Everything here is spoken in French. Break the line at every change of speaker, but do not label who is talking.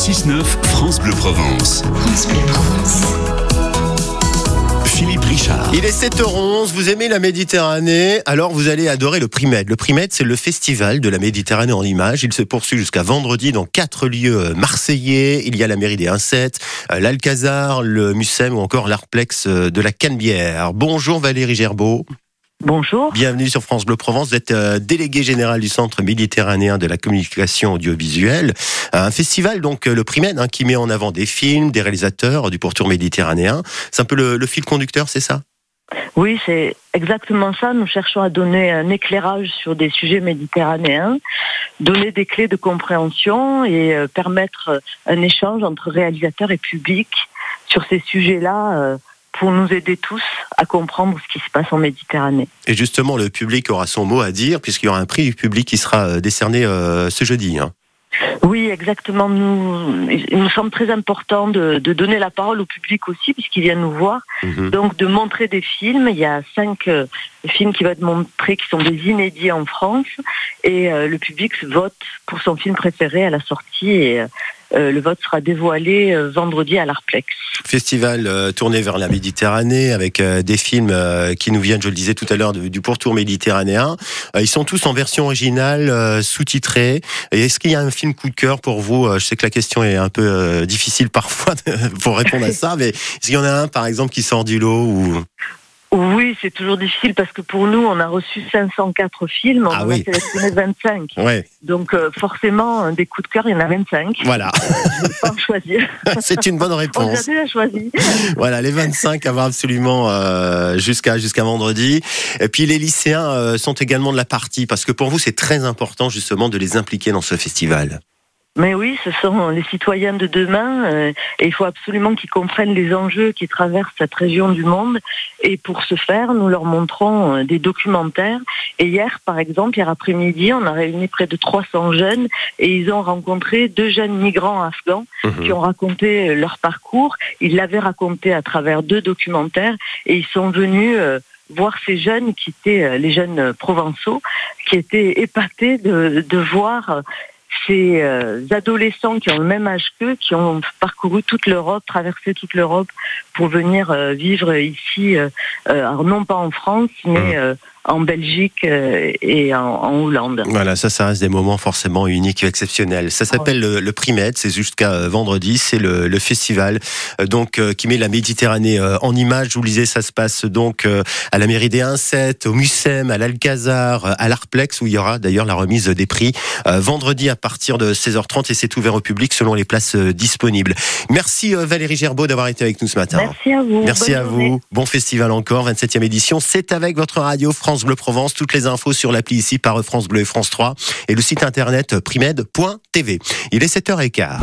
6-9, France Bleu Provence.
France Bleu Provence.
Philippe Richard.
Il est 7h11, vous aimez la Méditerranée, alors vous allez adorer le Primed. Le Primed, c'est le festival de la Méditerranée en images. Il se poursuit jusqu'à vendredi dans quatre lieux marseillais. Il y a la mairie des Insettes, l'Alcazar, le Mucem ou encore l'Arplex de la Canebière. Bonjour Valérie Gerbeau.
Bonjour.
Bienvenue sur France Bleu Provence. Vous êtes euh, délégué général du Centre méditerranéen de la communication audiovisuelle. Un festival, donc euh, le Primed, hein, qui met en avant des films, des réalisateurs du pourtour méditerranéen. C'est un peu le, le fil conducteur, c'est ça?
Oui, c'est exactement ça. Nous cherchons à donner un éclairage sur des sujets méditerranéens, donner des clés de compréhension et euh, permettre un échange entre réalisateurs et public sur ces sujets-là. Pour nous aider tous à comprendre ce qui se passe en Méditerranée.
Et justement, le public aura son mot à dire, puisqu'il y aura un prix du public qui sera euh, décerné euh, ce jeudi. hein.
Oui, exactement. Nous, il nous semble très important de, de donner la parole au public aussi, puisqu'il vient nous voir.
Mhm.
Donc, de montrer des films. Il y a cinq euh, films qui vont être montrés, qui sont des inédits en France. Et euh, le public vote pour son film préféré à la sortie. Et euh, le vote sera dévoilé euh, vendredi à l'Arplex.
Festival euh, tourné vers la Méditerranée avec des films qui nous viennent, je le disais tout à l'heure, du pourtour méditerranéen. Ils sont tous en version originale, sous-titrés. Est-ce qu'il y a un film coup de cœur pour vous Je sais que la question est un peu difficile parfois pour répondre à ça, mais est-ce qu'il y en a un, par exemple, qui sort du lot ou...
Oui, c'est toujours difficile parce que pour nous, on a reçu 504 films, on
Ah
en
oui.
a sélectionné 25.
Ouais,
Donc euh, forcément, euh, des coups de cœur, il y en a 25.
voilà,
Je vais pas en choisir.
c'est une bonne
On les a
réponse.
déjà choisi.
Voilà, les 25 à voir absolument euh, jusqu'à jusqu'à vendredi. Et puis les lycéens euh, sont également de la partie parce que pour vous c'est très important justement de les impliquer dans ce festival.
Mais oui, ce sont les citoyens de demain euh, et il faut absolument qu'ils comprennent les enjeux qui traversent cette région du monde. Et pour ce faire, nous leur montrons euh, des documentaires. Et hier, par exemple, hier après-midi, on a réuni près de 300 jeunes et ils ont rencontré deux jeunes migrants afghans
Mhm.
qui ont raconté euh, leur parcours. Ils l'avaient raconté à travers deux documentaires et ils sont venus euh, voir ces jeunes qui étaient euh, les jeunes provençaux, qui étaient épatés de, de voir ces euh, adolescents qui ont le même âge qu'eux, qui ont parcouru toute l'Europe, traversé toute l'Europe pour venir euh, vivre ici, euh, euh, alors non pas en France, mais euh, en Belgique euh, et en, en Hollande.
Voilà, ça, ça reste des moments forcément uniques et exceptionnels. Ça s'appelle le, le Primed, c'est jusqu'à vendredi, c'est le, le festival euh, donc euh, qui met la Méditerranée en image. Vous disais, ça se passe donc à la mairie des Insettes, au Mucem, à l'Alcazar, à l'Arplex où il y aura d'ailleurs la remise des prix vendredi à partir de 16h30 et c'est ouvert au public selon les places disponibles. Merci Valérie Gerbeau d'avoir été avec nous ce matin.
Merci à vous.
Merci
Bonne
à
journée.
vous. Bon festival encore, 27e édition. C'est avec votre radio France Bleu Provence. Toutes les infos sur l'appli ici par France Bleu et France 3 et le site internet primed.tv. Il est 7h15.